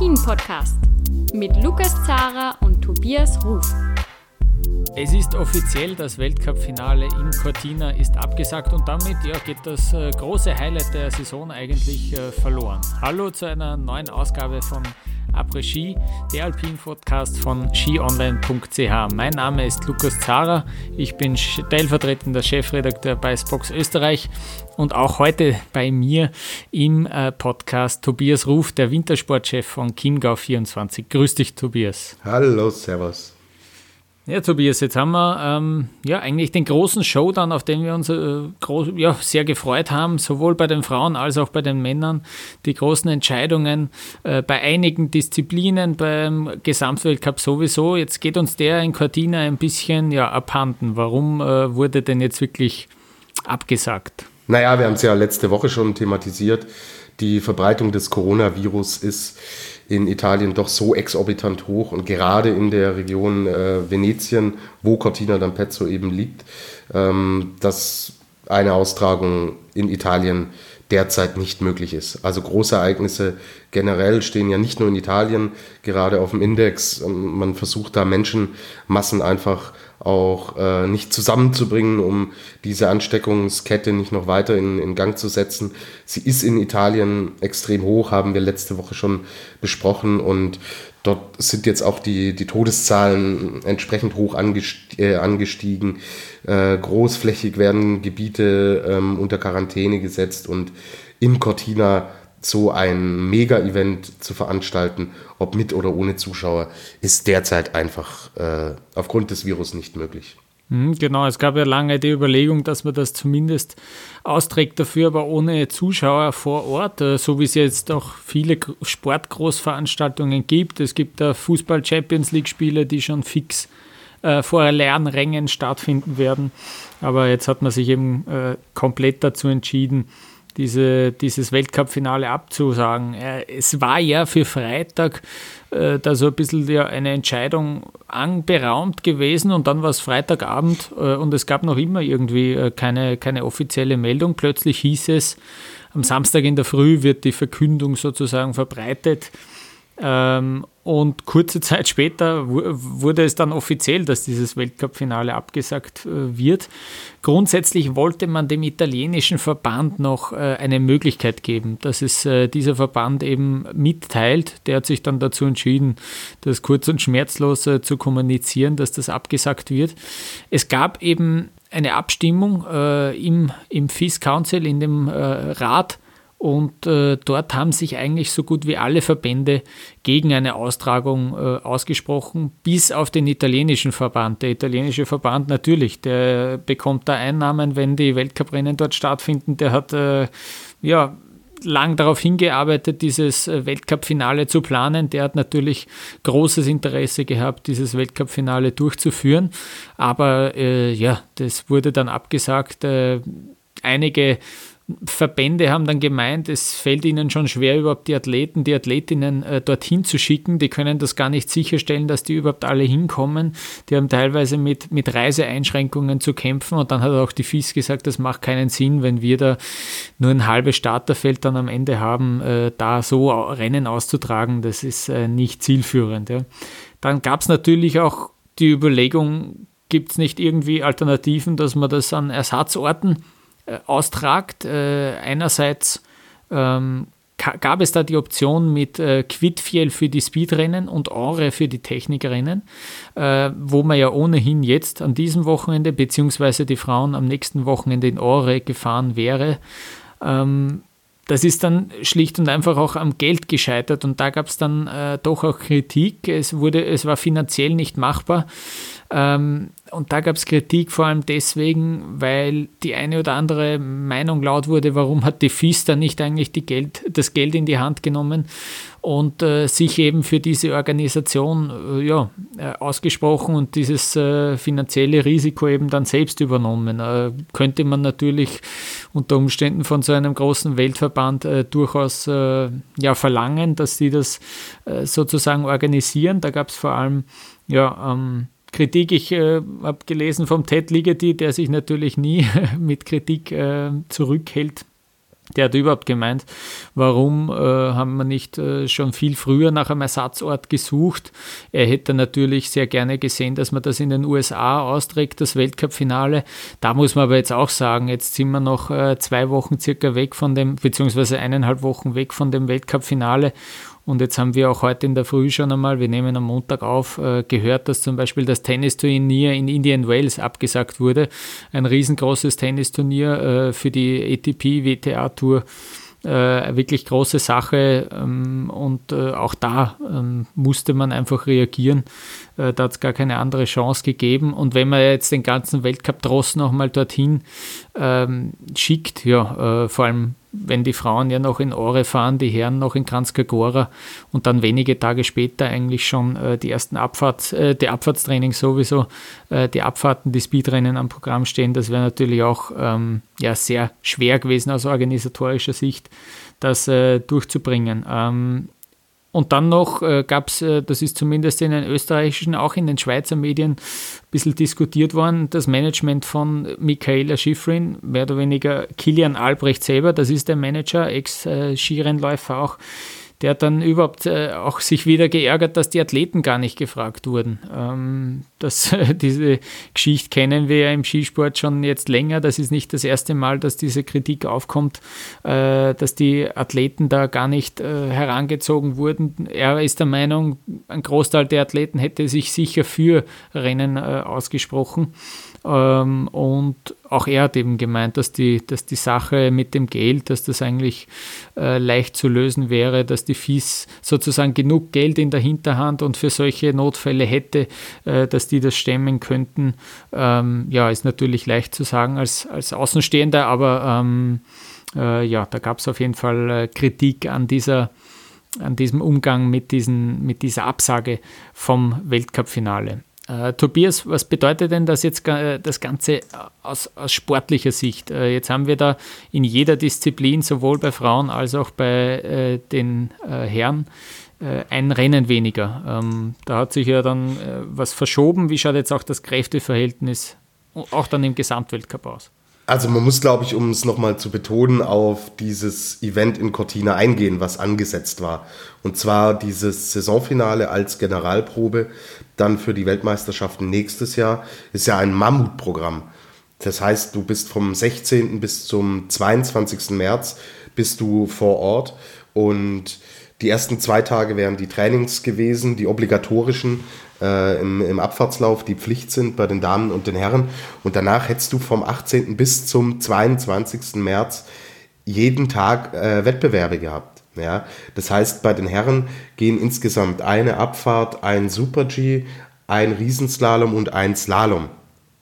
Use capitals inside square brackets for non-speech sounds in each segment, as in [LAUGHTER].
Après-Ski, der Alpin-Podcast mit Lukas Zara und Tobias Ruf. Es ist offiziell, das Weltcup-Finale in Cortina ist abgesagt und damit ja, geht das äh, große Highlight der Saison eigentlich äh, verloren. Hallo zu einer neuen Ausgabe von Après Ski, der Alpin-Podcast von skionline.ch. Mein Name ist Lukas Zara, ich bin stellvertretender Chefredakteur bei Spox Österreich und auch heute bei mir im äh, Podcast Tobias Ruf, der Wintersportchef von Chiemgau24. Grüß dich, Tobias. Hallo, Servus. Ja, Tobias, jetzt haben wir ähm, ja eigentlich den großen Showdown, auf den wir uns äh, groß, ja, sehr gefreut haben, sowohl bei den Frauen als auch bei den Männern. Die großen Entscheidungen äh, bei einigen Disziplinen, beim Gesamtweltcup sowieso. Jetzt geht uns der in Cortina ein bisschen ja, abhanden. Warum äh, wurde denn jetzt wirklich abgesagt? Naja, wir haben es ja letzte Woche schon thematisiert. Die Verbreitung des Coronavirus ist in Italien doch so exorbitant hoch und gerade in der Region äh, Venetien, wo Cortina d'Ampezzo eben liegt, ähm, dass eine Austragung in Italien derzeit nicht möglich ist. Also Großereignisse generell stehen ja nicht nur in Italien gerade auf dem Index. Ähm, man versucht da Menschenmassen einfach auch äh, nicht zusammenzubringen, um diese Ansteckungskette nicht noch weiter in, in Gang zu setzen. Sie ist in Italien extrem hoch, haben wir letzte Woche schon besprochen und dort sind jetzt auch die, die Todeszahlen entsprechend hoch äh, angestiegen. Äh, großflächig werden Gebiete ähm, unter Quarantäne gesetzt und in Cortina so ein Mega-Event zu veranstalten, ob mit oder ohne Zuschauer, ist derzeit einfach äh, aufgrund des Virus nicht möglich. Mhm, genau, es gab ja lange die Überlegung, dass man das zumindest austrägt dafür, aber ohne Zuschauer vor Ort, äh, so wie es jetzt auch viele Sportgroßveranstaltungen gibt. Es gibt da Fußball-Champions League-Spiele, die schon fix äh, vor leeren stattfinden werden. Aber jetzt hat man sich eben äh, komplett dazu entschieden, diese, dieses Weltcup-Finale abzusagen. Es war ja für Freitag äh, da so ein bisschen ja eine Entscheidung anberaumt gewesen und dann war es Freitagabend äh, und es gab noch immer irgendwie äh, keine, keine offizielle Meldung. Plötzlich hieß es, am Samstag in der Früh wird die Verkündung sozusagen verbreitet. Ähm, und kurze Zeit später wurde es dann offiziell, dass dieses Weltcup-Finale abgesagt äh, wird. Grundsätzlich wollte man dem italienischen Verband noch äh, eine Möglichkeit geben, dass es äh, dieser Verband eben mitteilt. Der hat sich dann dazu entschieden, das kurz und schmerzlos zu kommunizieren, dass das abgesagt wird. Es gab eben eine Abstimmung im, im FIS Council, in dem Rat, und äh, dort haben sich eigentlich so gut wie alle Verbände gegen eine Austragung äh, ausgesprochen, bis auf den italienischen Verband. Der italienische Verband natürlich, der bekommt da Einnahmen, wenn die Weltcuprennen dort stattfinden. Der hat äh, ja lang darauf hingearbeitet, dieses äh, Weltcup-Finale zu planen. Der hat natürlich großes Interesse gehabt, dieses Weltcup-Finale durchzuführen. Aber äh, ja, das wurde dann abgesagt. Äh, einige Verbände haben dann gemeint, es fällt ihnen schon schwer, überhaupt die Athleten, die Athletinnen äh, dorthin zu schicken. Die können das gar nicht sicherstellen, dass die überhaupt alle hinkommen. Die haben teilweise mit, mit Reiseeinschränkungen zu kämpfen. Und dann hat auch die FIS gesagt, das macht keinen Sinn, wenn wir da nur ein halbes Starterfeld dann am Ende haben, äh, da so Rennen auszutragen. Das ist äh, nicht zielführend. Ja. Dann gab es natürlich auch die Überlegung, gibt es nicht irgendwie Alternativen, dass man das an Ersatzorten austragt. Äh, einerseits ähm, gab es da die Option mit äh, Quidfiel für die Speedrennen und Aure für die Technikrennen, äh, wo man ja ohnehin jetzt an diesem Wochenende, beziehungsweise die Frauen am nächsten Wochenende in Aure gefahren wäre. Ähm, das ist dann schlicht und einfach auch am Geld gescheitert und da gab es dann äh, doch auch Kritik. Es, wurde, es war finanziell nicht machbar. Ähm, und da gab es Kritik vor allem deswegen, weil die eine oder andere Meinung laut wurde, warum hat die FIS dann nicht eigentlich Geld, das Geld in die Hand genommen und äh, sich eben für diese Organisation äh, ja, äh, ausgesprochen und dieses äh, finanzielle Risiko eben dann selbst übernommen. Äh, könnte man natürlich unter Umständen von so einem großen Weltverband äh, durchaus ja, verlangen, dass sie das sozusagen organisieren. Da gab es vor allem ja, ähm, Kritik. Ich äh, habe gelesen vom Ted Ligeti, der sich natürlich nie [LAUGHS] mit Kritik äh, zurückhält. Der hat überhaupt gemeint, warum äh, haben wir nicht äh, schon viel früher nach einem Ersatzort gesucht. Er hätte natürlich sehr gerne gesehen, dass man das in den USA austrägt, das Weltcup-Finale. Da muss man aber jetzt auch sagen, jetzt sind wir noch äh, zwei Wochen circa weg von dem, beziehungsweise eineinhalb Wochen weg von dem Weltcup-Finale und jetzt haben wir auch heute in der Früh schon einmal, wir nehmen am Montag auf, äh, gehört, dass zum Beispiel das Tennisturnier in Indian Wales abgesagt wurde. Ein riesengroßes Tennisturnier äh, für die ATP WTA Tour äh, wirklich große Sache ähm, und äh, auch da ähm, musste man einfach reagieren. Äh, da hat es gar keine andere Chance gegeben. Und wenn man jetzt den ganzen Weltcup-Tross nochmal dorthin ähm, schickt, ja, äh, vor allem wenn die Frauen ja noch in Ore fahren, die Herren noch in Kranzkagora und dann wenige Tage später eigentlich schon äh, die ersten Abfahrts, äh, die Abfahrtstraining sowieso, äh, die Abfahrten, die Speedrennen am Programm stehen, das wäre natürlich auch ähm, ja, sehr schwer gewesen aus organisatorischer Sicht, das äh, durchzubringen. Ähm, und dann noch äh, gab es, äh, das ist zumindest in den österreichischen, auch in den Schweizer Medien ein bisschen diskutiert worden, das Management von Michaela Schifrin, mehr oder weniger Kilian Albrecht selber, das ist der Manager, Ex-Skirennläufer auch, der hat dann überhaupt äh, auch sich wieder geärgert, dass die Athleten gar nicht gefragt wurden. Ähm, das, [LAUGHS] diese Geschichte kennen wir ja im Skisport schon jetzt länger. Das ist nicht das erste Mal, dass diese Kritik aufkommt, äh, dass die Athleten da gar nicht äh, herangezogen wurden. Er ist der Meinung, ein Großteil der Athleten hätte sich sicher für Rennen äh, ausgesprochen. Ähm, und auch er hat eben gemeint, dass die, dass die Sache mit dem Geld, dass das eigentlich äh, leicht zu lösen wäre, dass die FIS sozusagen genug Geld in der Hinterhand und für solche Notfälle hätte, äh, dass die das stemmen könnten. Ähm, ja, ist natürlich leicht zu sagen als, als Außenstehender, aber ähm, äh, ja, da gab es auf jeden Fall äh, Kritik an dieser an diesem Umgang mit, diesen, mit dieser Absage vom Weltcup-Finale. Äh, Tobias, was bedeutet denn das jetzt äh, das Ganze aus, aus, sportlicher Sicht? Äh, jetzt haben wir da in jeder Disziplin, sowohl bei Frauen als auch bei äh, den Herren, ein Rennen weniger. Ähm, da hat sich ja dann was verschoben. Wie schaut jetzt auch das Kräfteverhältnis auch dann im Gesamtweltcup aus? Also man muss, glaube ich, um es nochmal zu betonen, auf dieses Event in Cortina eingehen, was angesetzt war. Und zwar dieses Saisonfinale als Generalprobe dann für die Weltmeisterschaften nächstes Jahr ist ja ein Mammutprogramm. Das heißt, du bist vom 16. bis zum 22. März bist du vor Ort und die ersten zwei Tage wären die Trainings gewesen, die obligatorischen äh, im, im Abfahrtslauf, die Pflicht sind bei den Damen und den Herren. Und danach hättest du vom 18. bis zum 22. März jeden Tag äh, Wettbewerbe gehabt. Ja, das heißt, bei den Herren gehen insgesamt eine Abfahrt, ein Super-G, ein Riesenslalom und ein Slalom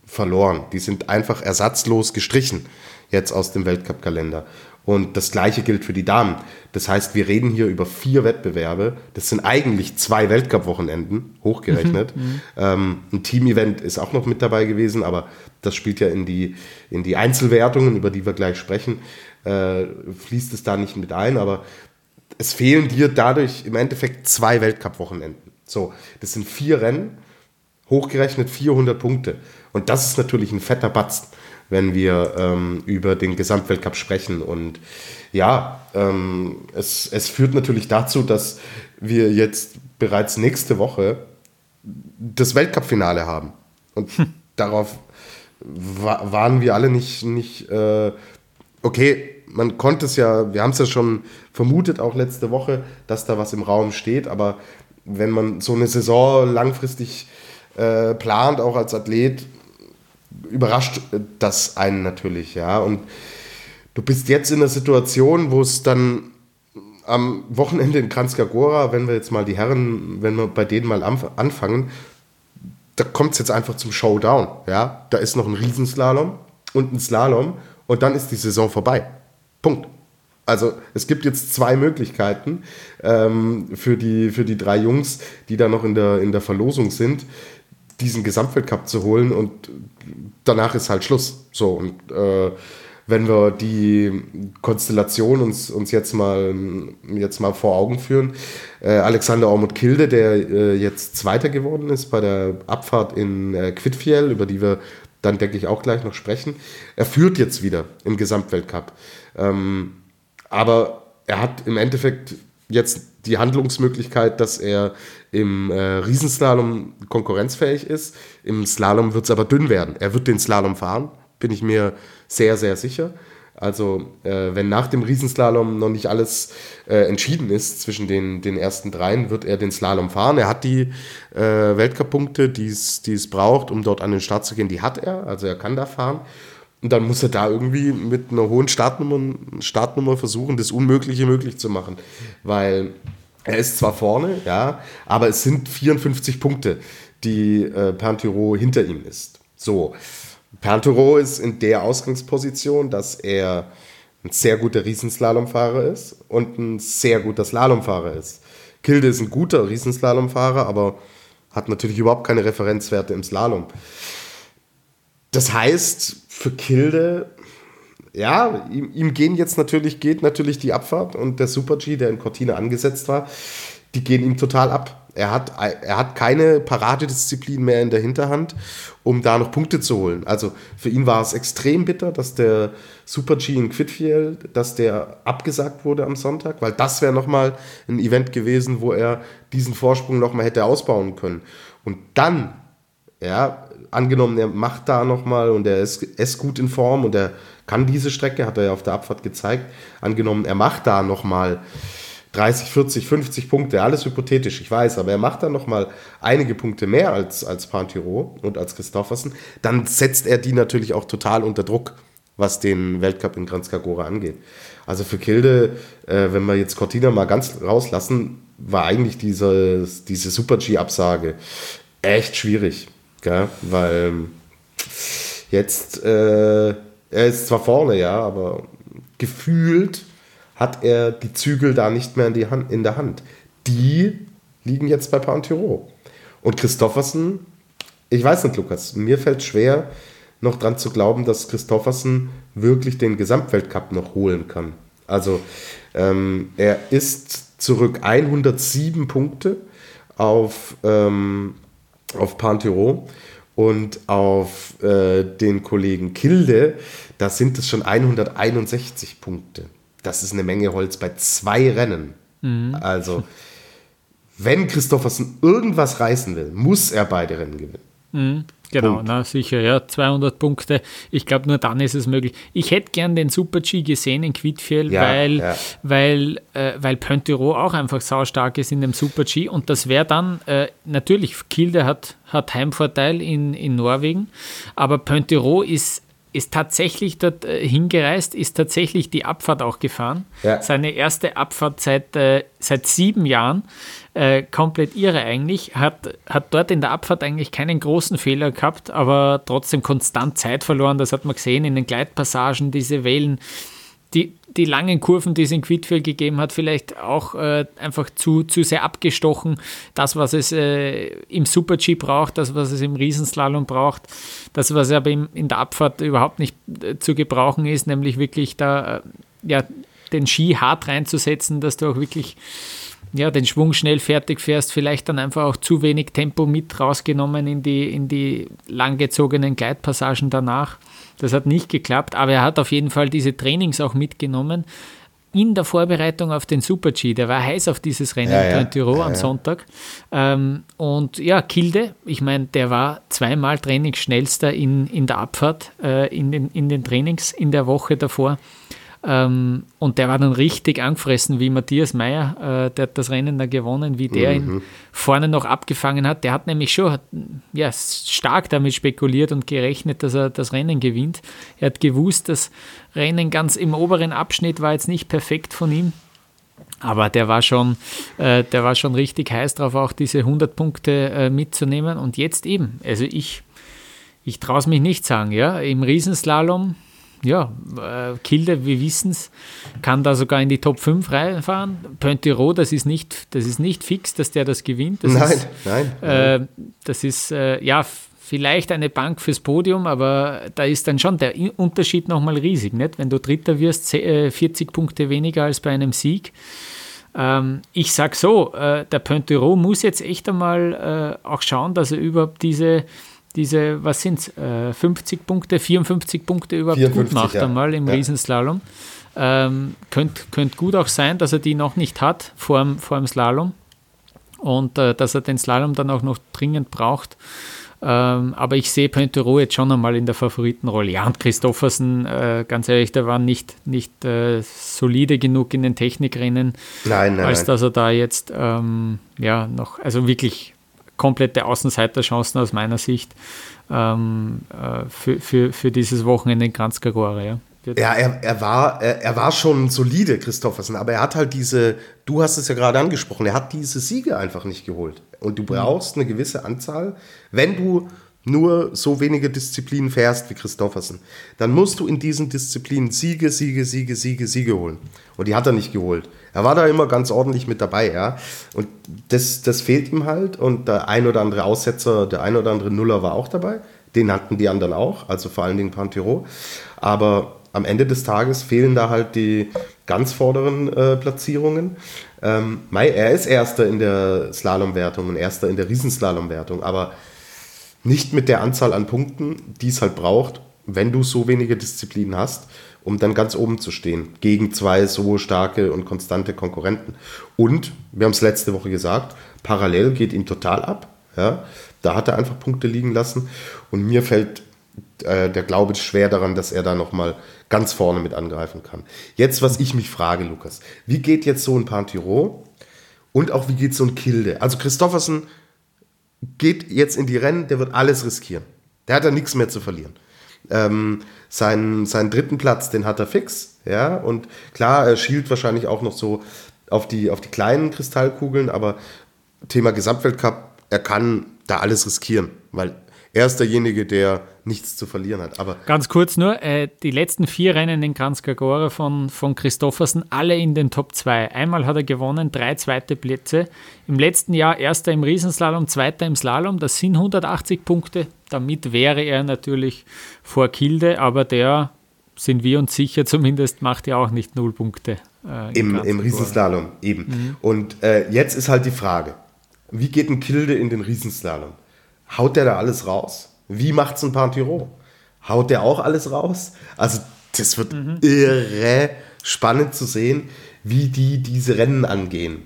verloren. Die sind einfach ersatzlos gestrichen jetzt aus dem Weltcup-Kalender. Und das gleiche gilt für die Damen. Das heißt, wir reden hier über vier Wettbewerbe. Das sind eigentlich zwei Weltcup-Wochenenden, hochgerechnet. Mhm, mhm. ähm, ein Team-Event ist auch noch mit dabei gewesen, aber das spielt ja in die, in die Einzelwertungen, über die wir gleich sprechen, äh, fließt es da nicht mit ein. Aber es fehlen dir dadurch im Endeffekt zwei Weltcup-Wochenenden. So, das sind vier Rennen, hochgerechnet 400 Punkte. Und das ist natürlich ein fetter Batzen wenn wir ähm, über den Gesamtweltcup sprechen. Und ja, ähm, es, es führt natürlich dazu, dass wir jetzt bereits nächste Woche das Weltcup-Finale haben. Und hm. darauf wa waren wir alle nicht, nicht äh, okay, man konnte es ja, wir haben es ja schon vermutet, auch letzte Woche, dass da was im Raum steht, aber wenn man so eine Saison langfristig äh, plant, auch als Athlet, überrascht das einen natürlich, ja. Und du bist jetzt in einer Situation, wo es dann am Wochenende in Kranzkagora, wenn wir jetzt mal die Herren, wenn wir bei denen mal anfangen, da kommt es jetzt einfach zum Showdown, ja. Da ist noch ein Riesenslalom und ein Slalom und dann ist die Saison vorbei. Punkt. Also es gibt jetzt zwei Möglichkeiten ähm, für, die, für die drei Jungs, die da noch in der, in der Verlosung sind diesen Gesamtweltcup zu holen und danach ist halt Schluss. So, und äh, wenn wir die Konstellation uns, uns jetzt, mal, jetzt mal vor Augen führen, äh, Alexander Ormut Kilde, der äh, jetzt Zweiter geworden ist bei der Abfahrt in äh, Quidfiel, über die wir dann, denke ich, auch gleich noch sprechen, er führt jetzt wieder im Gesamtweltcup. Ähm, Aber er hat im Endeffekt jetzt die Handlungsmöglichkeit, dass er im äh, Riesenslalom konkurrenzfähig ist. Im Slalom wird es aber dünn werden. Er wird den Slalom fahren, bin ich mir sehr, sehr sicher. Also äh, wenn nach dem Riesenslalom noch nicht alles äh, entschieden ist zwischen den, den ersten dreien, wird er den Slalom fahren. Er hat die äh, Weltcup-Punkte, die es braucht, um dort an den Start zu gehen, die hat er. Also er kann da fahren. Und dann muss er da irgendwie mit einer hohen Startnummer, Startnummer versuchen, das Unmögliche möglich zu machen. Weil er ist zwar vorne, ja, aber es sind 54 Punkte, die äh, Panturo hinter ihm ist. So. Panturo ist in der Ausgangsposition, dass er ein sehr guter Riesenslalomfahrer ist und ein sehr guter Slalomfahrer ist. Kilde ist ein guter Riesenslalomfahrer, aber hat natürlich überhaupt keine Referenzwerte im Slalom. Das heißt, für Kilde, ja, ihm, ihm, gehen jetzt natürlich, geht natürlich die Abfahrt und der Super G, der in Cortina angesetzt war, die gehen ihm total ab. Er hat, er hat keine Paradedisziplin mehr in der Hinterhand, um da noch Punkte zu holen. Also für ihn war es extrem bitter, dass der Super G in Quidfield, dass der abgesagt wurde am Sonntag, weil das wäre nochmal ein Event gewesen, wo er diesen Vorsprung nochmal hätte ausbauen können. Und dann, ja, angenommen, er macht da nochmal und er ist, ist gut in Form und er kann diese Strecke, hat er ja auf der Abfahrt gezeigt, angenommen, er macht da nochmal mal 30, 40, 50 Punkte, alles hypothetisch, ich weiß, aber er macht dann nochmal einige Punkte mehr als, als Pantiro und als Christoffersen, dann setzt er die natürlich auch total unter Druck, was den Weltcup in Kranjskagora angeht. Also für Kilde, äh, wenn wir jetzt Cortina mal ganz rauslassen, war eigentlich diese, diese Super-G-Absage echt schwierig, gell? weil jetzt, äh, er ist zwar vorne, ja, aber gefühlt hat er die Zügel da nicht mehr in, die Hand, in der Hand. Die liegen jetzt bei Pantiro. Und Christoffersen, ich weiß nicht, Lukas, mir fällt schwer, noch dran zu glauben, dass Christoffersen wirklich den Gesamtweltcup noch holen kann. Also ähm, er ist zurück 107 Punkte auf, ähm, auf Pantiro und auf äh, den Kollegen Kilde, da sind es schon 161 Punkte das ist eine Menge Holz bei zwei Rennen. Mhm. Also, wenn Christoffersen irgendwas reißen will, muss er beide Rennen gewinnen. Mhm. Genau, na sicher, ja, 200 Punkte. Ich glaube, nur dann ist es möglich. Ich hätte gern den Super G gesehen in Quidfield, ja, weil, ja. weil, äh, weil Pontiro auch einfach saustark ist in dem Super G und das wäre dann, äh, natürlich, Kilde hat, hat Heimvorteil in, in Norwegen, aber Pontiro ist ist tatsächlich dort äh, hingereist, ist tatsächlich die Abfahrt auch gefahren. Ja. Seine erste Abfahrt seit, äh, seit sieben Jahren. Äh, komplett irre eigentlich. Hat, hat dort in der Abfahrt eigentlich keinen großen Fehler gehabt, aber trotzdem konstant Zeit verloren. Das hat man gesehen in den Gleitpassagen, diese Wellen die, die langen Kurven, die es in Quidfield gegeben hat, vielleicht auch äh, einfach zu, zu sehr abgestochen. Das, was es äh, im Super-G braucht, das, was es im Riesenslalom braucht, das, was aber im, in der Abfahrt überhaupt nicht äh, zu gebrauchen ist, nämlich wirklich da äh, ja, den Ski hart reinzusetzen, dass du auch wirklich ja, den Schwung schnell fertig fährst, vielleicht dann einfach auch zu wenig Tempo mit rausgenommen in die, in die langgezogenen Gleitpassagen danach. Das hat nicht geklappt, aber er hat auf jeden Fall diese Trainings auch mitgenommen in der Vorbereitung auf den Super-G. Der war heiß auf dieses Rennen ja, ja. in Tirol ja, am Sonntag. Ähm, und ja, Kilde, ich meine, der war zweimal Trainingsschnellster in, in der Abfahrt, äh, in, den, in den Trainings in der Woche davor. Ähm, und der war dann richtig angefressen, wie Matthias Meyer, äh, der hat das Rennen da gewonnen, wie der mhm. ihn vorne noch abgefangen hat. Der hat nämlich schon hat, ja, stark damit spekuliert und gerechnet, dass er das Rennen gewinnt. Er hat gewusst, das Rennen ganz im oberen Abschnitt war jetzt nicht perfekt von ihm. Aber der war schon, äh, der war schon richtig heiß drauf, auch diese 100 Punkte äh, mitzunehmen. Und jetzt eben, also ich, ich traue es mich nicht sagen, ja, im Riesenslalom ja, äh, Kilde, wir wissen es, kann da sogar in die Top 5 reinfahren. Pontiro, das ist nicht, das ist nicht fix, dass der das gewinnt. Das nein, ist, nein, nein. Äh, das ist, äh, ja, vielleicht eine Bank fürs Podium, aber da ist dann schon der Unterschied nochmal riesig. Nicht? Wenn du Dritter wirst, 40 äh, Punkte weniger als bei einem Sieg. Ähm, ich sage so, äh, der Pontiro muss jetzt echt einmal äh, auch schauen, dass er überhaupt diese diese, was sind es, äh, 50 Punkte, 54 Punkte überhaupt 54, gut macht ja. einmal im ja. Riesenslalom. Ähm, könnte könnt gut auch sein, dass er die noch nicht hat vor dem, vor dem Slalom und äh, dass er den Slalom dann auch noch dringend braucht. Ähm, aber ich sehe Pointero jetzt schon einmal in der Favoritenrolle. Ja, und Christoffersen, äh, ganz ehrlich, der war nicht, nicht äh, solide genug in den Technikrennen, nein, nein, als dass er da jetzt ähm, ja noch, also wirklich komplette Außenseiterchancen aus meiner Sicht ähm, äh, für, für, für dieses Wochenende in Kranzkagore. Ja. Ja, er, er, war, er, er war schon solide, Christoffersen, aber er hat halt diese, du hast es ja gerade angesprochen, er hat diese Siege einfach nicht geholt. Und du brauchst eine gewisse Anzahl, wenn du nur so wenige Disziplinen fährst wie Christoffersen, dann musst du in diesen Disziplinen Siege, Siege, Siege, Siege, Siege holen. Und die hat er nicht geholt. Er war da immer ganz ordentlich mit dabei, ja. Und das, das fehlt ihm halt. Und der ein oder andere Aussetzer, der ein oder andere Nuller war auch dabei. Den hatten die anderen auch, also vor allen Dingen Pantero. Aber am Ende des Tages fehlen da halt die ganz vorderen äh, Platzierungen. Ähm, Mai, er ist Erster in der Slalomwertung und Erster in der Riesenslalomwertung, aber nicht mit der Anzahl an Punkten, die es halt braucht, wenn du so wenige Disziplinen hast, um dann ganz oben zu stehen, gegen zwei so starke und konstante Konkurrenten. Und, wir haben es letzte Woche gesagt, parallel geht ihm total ab. Ja? Da hat er einfach Punkte liegen lassen und mir fällt äh, der Glaube schwer daran, dass er da nochmal ganz vorne mit angreifen kann. Jetzt, was ich mich frage, Lukas, wie geht jetzt so ein Pantiro und auch wie geht so ein Kilde? Also Christoffersen geht jetzt in die Rennen, der wird alles riskieren. Der hat da nichts mehr zu verlieren. Ähm, seinen, seinen dritten Platz, den hat er fix, ja, und klar, er schielt wahrscheinlich auch noch so auf die, auf die kleinen Kristallkugeln, aber Thema Gesamtweltcup, er kann da alles riskieren, weil er ist derjenige, der nichts zu verlieren hat. Aber Ganz kurz nur, äh, die letzten vier Rennen in Kranzkagora von, von Christoffersen, alle in den Top 2. Einmal hat er gewonnen, drei zweite Plätze. Im letzten Jahr erster im Riesenslalom, zweiter im Slalom, das sind 180 Punkte. Damit wäre er natürlich vor Kilde, aber der, sind wir uns sicher zumindest, macht ja auch nicht null Punkte. Äh, Im, Im Riesenslalom, eben. Mhm. Und äh, jetzt ist halt die Frage, wie geht ein Kilde in den Riesenslalom? Haut der da alles raus? Wie macht's ein Pantiro? Haut der auch alles raus? Also, das wird mhm. irre spannend zu sehen, wie die diese Rennen angehen.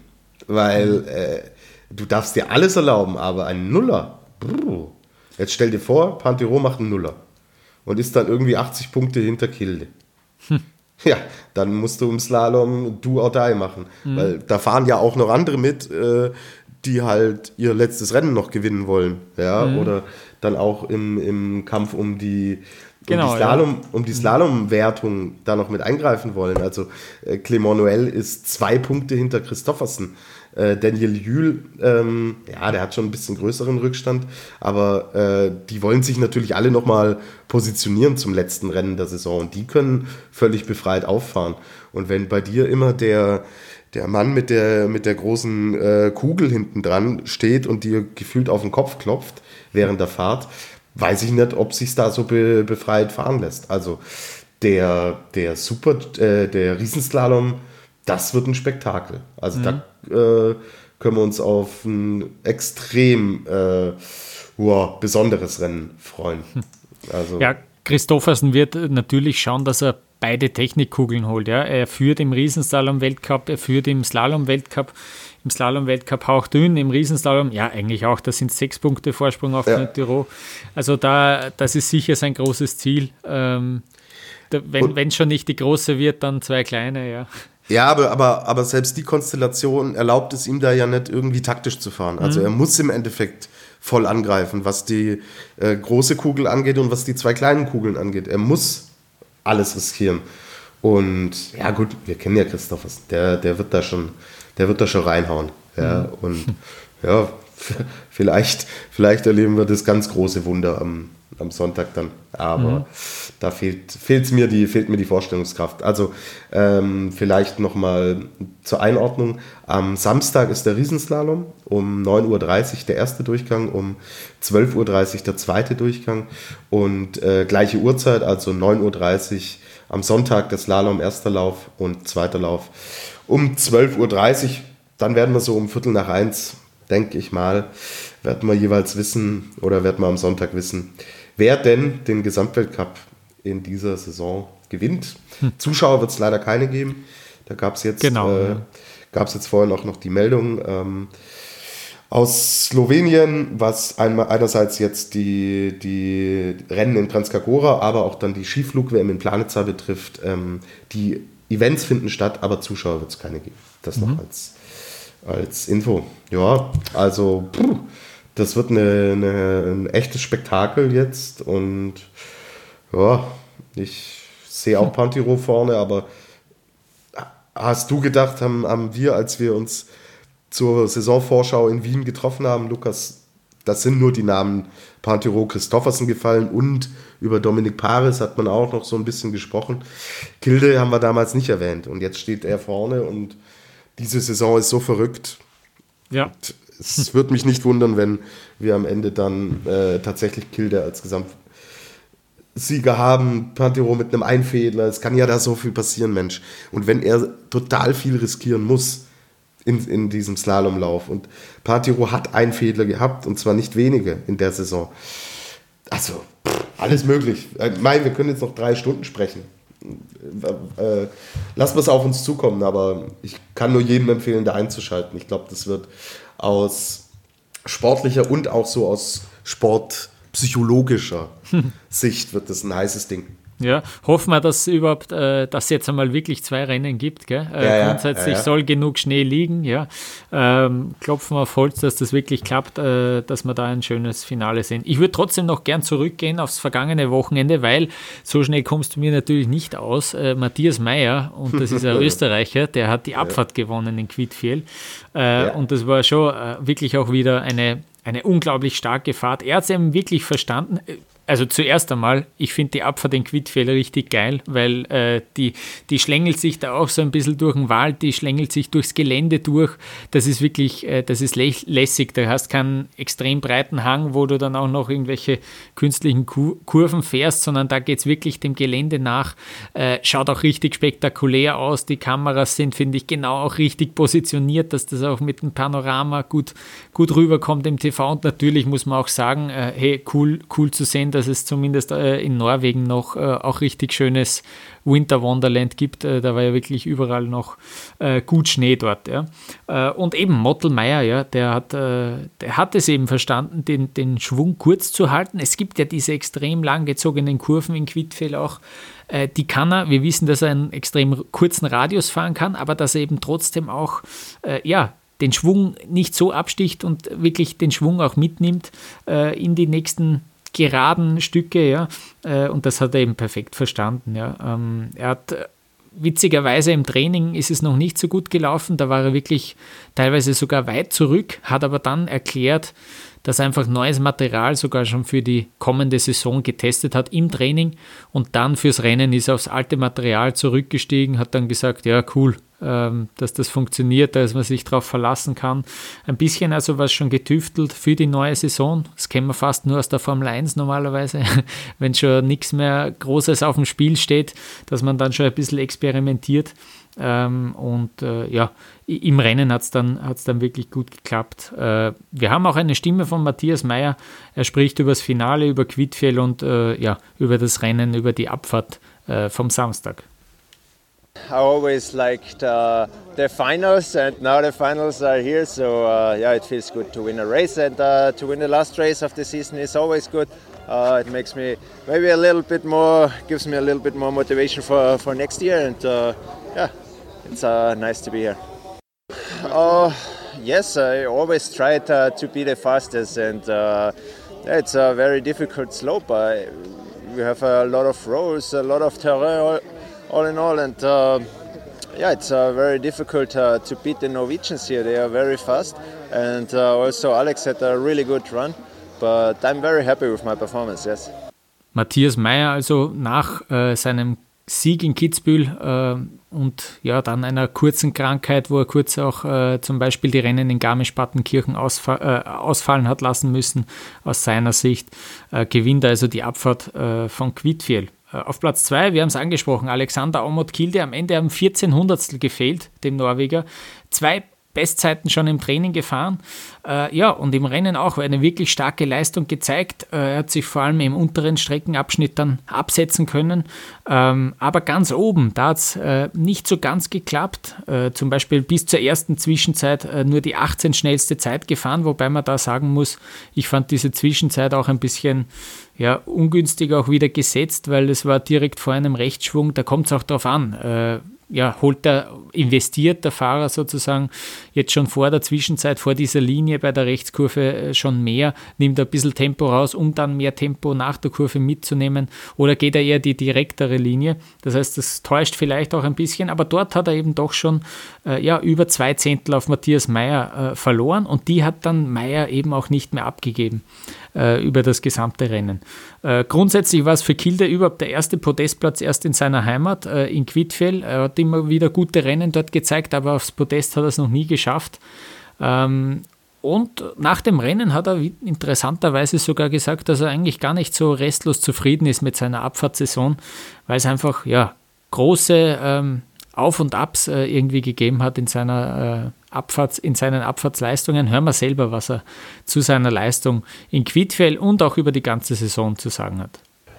Weil äh, du darfst dir alles erlauben, aber ein Nuller. Brr. Jetzt stell dir vor, Pantero macht einen Nuller und ist dann irgendwie 80 Punkte hinter Kilde. Hm. [LAUGHS] Ja, dann musst du im Slalom do or die machen. Mhm. Weil da fahren ja auch noch andere mit, äh, die halt ihr letztes Rennen noch gewinnen wollen. Ja, mhm. oder dann auch im, im Kampf um die, um genau, die Slalom, ja. um die Slalomwertung da noch mit eingreifen wollen. Also äh, Clement Noël ist zwei Punkte hinter Christoffersen. Äh, Daniel Jühl, ähm, ja, der hat schon ein bisschen größeren Rückstand, aber äh, die wollen sich natürlich alle nochmal positionieren zum letzten Rennen der Saison und die können völlig befreit auffahren. Und wenn bei dir immer der, der Mann mit der, mit der großen äh, Kugel hinten dran steht und dir gefühlt auf den Kopf klopft während der Fahrt, weiß ich nicht, ob sich da so be, befreit fahren lässt. Also der, der Super, äh, der Riesenslalom, das wird ein Spektakel. Also mhm. da äh, können wir uns auf ein extrem äh, wow, besonderes Rennen freuen. Also, ja, Christoffersen wird natürlich schauen, dass er beide Technikkugeln holt. Ja. Er führt im Riesenslalom-Weltcup, er führt im Slalom-Weltcup, im Slalom-Weltcup hauchdünn, im Riesenslalom, ja, eigentlich auch, das sind sechs Punkte Vorsprung auf ja. Tiro. Also da, das ist sicher sein großes Ziel. Ähm, da, wenn, wenn schon nicht die große wird, dann zwei kleine, ja. Ja, aber, aber, aber selbst die Konstellation erlaubt es ihm da ja nicht irgendwie taktisch zu fahren. Also mhm. er muss im Endeffekt voll angreifen, was die äh, große Kugel angeht und was die zwei kleinen Kugeln angeht. Er muss alles riskieren. Und ja, gut, wir kennen ja Christophers, der, der wird da schon, der wird da schon reinhauen. Ja, mhm. und ja, [LAUGHS] vielleicht, vielleicht erleben wir das ganz große Wunder am, am Sonntag dann. Aber mhm. da fehlt, fehlt's mir die, fehlt mir die Vorstellungskraft. Also ähm, vielleicht nochmal zur Einordnung. Am Samstag ist der Riesenslalom um 9.30 Uhr der erste Durchgang, um 12.30 Uhr der zweite Durchgang und äh, gleiche Uhrzeit, also 9.30 Uhr am Sonntag der Slalom erster Lauf und zweiter Lauf um 12.30 Uhr. Dann werden wir so um Viertel nach eins, denke ich mal, werden wir jeweils wissen oder werden wir am Sonntag wissen, wer denn den Gesamtweltcup in dieser Saison gewinnt. Hm. Zuschauer wird es leider keine geben. Da gab es jetzt, genau, äh, ja. jetzt vorhin auch noch die Meldung ähm, aus Slowenien, was einmal, einerseits jetzt die, die Rennen in Transkagora, aber auch dann die Skiflug-WM in Planitza betrifft. Ähm, die Events finden statt, aber Zuschauer wird es keine geben. Das mhm. noch als, als Info. Ja, also puh, das wird eine, eine, ein echtes Spektakel jetzt und ja, ich sehe auch [LAUGHS] Pantiro vorne, aber hast du gedacht, haben, haben wir, als wir uns zur Saisonvorschau in Wien getroffen haben, Lukas, das sind nur die Namen Pantiro Christoffersen gefallen und über Dominik Paris hat man auch noch so ein bisschen gesprochen. Kilde haben wir damals nicht erwähnt und jetzt steht er vorne und diese Saison ist so verrückt. Ja. Es würde mich nicht wundern, wenn wir am Ende dann äh, tatsächlich Kilde als Gesamtsieger haben, Pantero mit einem Einfädler. Es kann ja da so viel passieren, Mensch. Und wenn er total viel riskieren muss, in, in diesem Slalomlauf. Und Partiro hat einen Fehler gehabt und zwar nicht wenige in der Saison. Also, alles möglich. Ich äh, meine, wir können jetzt noch drei Stunden sprechen. Äh, lassen wir es auf uns zukommen, aber ich kann nur jedem empfehlen, da einzuschalten. Ich glaube, das wird aus sportlicher und auch so aus sportpsychologischer [LAUGHS] Sicht wird das ein heißes Ding. Ja, hoffen wir, dass überhaupt, äh, dass jetzt einmal wirklich zwei Rennen gibt. Gell? Äh, ja, grundsätzlich ja, soll genug Schnee liegen. Ja, ähm, klopfen wir auf Holz, dass das wirklich klappt, äh, dass wir da ein schönes Finale sehen. Ich würde trotzdem noch gern zurückgehen aufs vergangene Wochenende, weil so schnell kommst du mir natürlich nicht aus. Äh, Matthias Meyer und das ist ein [LAUGHS] Österreicher, der hat die Abfahrt gewonnen in Quidfiel äh, und das war schon äh, wirklich auch wieder eine eine unglaublich starke Fahrt. Er hat es eben wirklich verstanden also zuerst einmal, ich finde die Abfahrt in Quidfell richtig geil, weil äh, die, die schlängelt sich da auch so ein bisschen durch den Wald, die schlängelt sich durchs Gelände durch. Das ist wirklich, äh, das ist lässig. Da hast keinen extrem breiten Hang, wo du dann auch noch irgendwelche künstlichen Ku Kurven fährst, sondern da geht es wirklich dem Gelände nach. Äh, schaut auch richtig spektakulär aus. Die Kameras sind, finde ich, genau auch richtig positioniert, dass das auch mit dem Panorama gut, gut rüberkommt im TV. Und natürlich muss man auch sagen, äh, hey, cool, cool zu sehen, dass es zumindest äh, in Norwegen noch äh, auch richtig schönes Winter Wonderland gibt. Äh, da war ja wirklich überall noch gut Schnee dort. Ja. Und eben Mottelmeier, ja, der hat, der hat es eben verstanden, den, den Schwung kurz zu halten. Es gibt ja diese extrem langgezogenen Kurven in Quidfell auch die kann er, wir wissen, dass er einen extrem kurzen Radius fahren kann, aber dass er eben trotzdem auch äh, ja, den Schwung nicht so absticht und wirklich den Schwung auch mitnimmt äh, in die nächsten geraden Stücke, ja, äh, und das hat er eben perfekt verstanden, ja. Ähm, er hat äh, witzigerweise im Training ist es noch nicht so gut gelaufen, da war er wirklich teilweise sogar weit zurück, hat aber dann erklärt, dass er einfach neues Material sogar schon für die kommende Saison getestet hat im Training und dann fürs Rennen ist er aufs alte Material zurückgestiegen, hat dann gesagt, ja cool, dass das funktioniert, dass man sich darauf verlassen kann. Ein bisschen also was schon getüftelt für die neue Saison. Das kennen wir fast nur aus der Formel 1 normalerweise, [LAUGHS] wenn schon nichts mehr Großes auf dem Spiel steht, dass man dann schon ein bisschen experimentiert. Ähm, und äh, ja, im Rennen hat es dann, dann wirklich gut geklappt. Äh, wir haben auch eine Stimme von Matthias Meyer. Er spricht über das Finale, über Quidfjell und äh, ja, über das Rennen, über die Abfahrt vom Samstag. I always liked uh, the finals, and now the finals are here. So uh, yeah, it feels good to win a race, and uh, to win the last race of the season is always good. Uh, it makes me maybe a little bit more, gives me a little bit more motivation for for next year, and uh, yeah, it's uh, nice to be here. Oh yes, I always try to be the fastest, and it's a very difficult slope. we have a lot of roads, a lot of terrain all in all. And uh, yeah, it's uh, very difficult uh, to beat the Norwegians here. They are very fast, and uh, also Alex had a really good run. But I'm very happy with my performance. Yes. Matthias Meyer also nach äh, seinem Sieg in Kitzbühel äh, und ja dann einer kurzen Krankheit, wo er kurz auch äh, zum Beispiel die Rennen in Garmisch-Partenkirchen ausfa äh, ausfallen hat lassen müssen, aus seiner Sicht, äh, gewinnt er also die Abfahrt äh, von Quidfiel. Äh, auf Platz 2, wir haben es angesprochen, Alexander Amot Kilde, am Ende haben 14 Hundertstel gefehlt, dem Norweger. Zwei Bestzeiten schon im Training gefahren. Äh, ja, und im Rennen auch eine wirklich starke Leistung gezeigt. Äh, er hat sich vor allem im unteren Streckenabschnitt dann absetzen können. Ähm, aber ganz oben, da hat es äh, nicht so ganz geklappt. Äh, zum Beispiel bis zur ersten Zwischenzeit äh, nur die 18 schnellste Zeit gefahren, wobei man da sagen muss, ich fand diese Zwischenzeit auch ein bisschen ja, ungünstig auch wieder gesetzt, weil es war direkt vor einem Rechtsschwung. Da kommt es auch darauf an äh, ja, holt der, investiert der Fahrer sozusagen jetzt schon vor der Zwischenzeit, vor dieser Linie bei der Rechtskurve äh, schon mehr, nimmt ein bisschen Tempo raus, um dann mehr Tempo nach der Kurve mitzunehmen oder geht er eher die direktere Linie? Das heißt, das täuscht vielleicht auch ein bisschen, aber dort hat er eben doch schon äh, ja, über zwei Zehntel auf Matthias Meyer äh, verloren und die hat dann Meyer eben auch nicht mehr abgegeben äh, über das gesamte Rennen. Äh, grundsätzlich war es für Kilde überhaupt der erste Podestplatz erst in seiner Heimat äh, in Quidfell. Er hat immer wieder gute Rennen dort gezeigt, aber aufs Podest hat er es noch nie geschafft. Ähm, und nach dem Rennen hat er interessanterweise sogar gesagt, dass er eigentlich gar nicht so restlos zufrieden ist mit seiner Abfahrtssaison, weil es einfach ja, große ähm, Auf- und Abs äh, irgendwie gegeben hat in seiner äh, Abfahrts, in seinen Abfahrtsleistungen. Hören wir selber, was er zu seiner Leistung in Quidfell und auch über die ganze Saison zu sagen hat.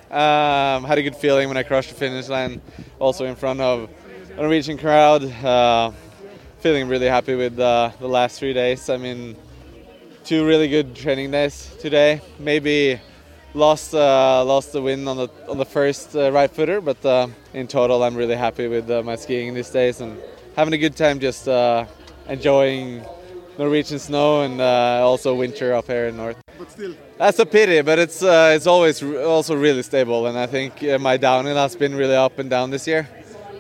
Um, had a good feeling when I crossed the finish line, also in front of a Norwegian crowd. Uh, feeling really happy with uh, the last three days. I mean, two really good training days today. Maybe lost uh, lost the win on the on the first uh, right footer, but uh, in total, I'm really happy with uh, my skiing these days and having a good time. Just uh, enjoying Norwegian snow and uh, also winter up here in north. But still, that's a pity. But it's uh, it's always also really stable, and I think uh, my downhill has been really up and down this year.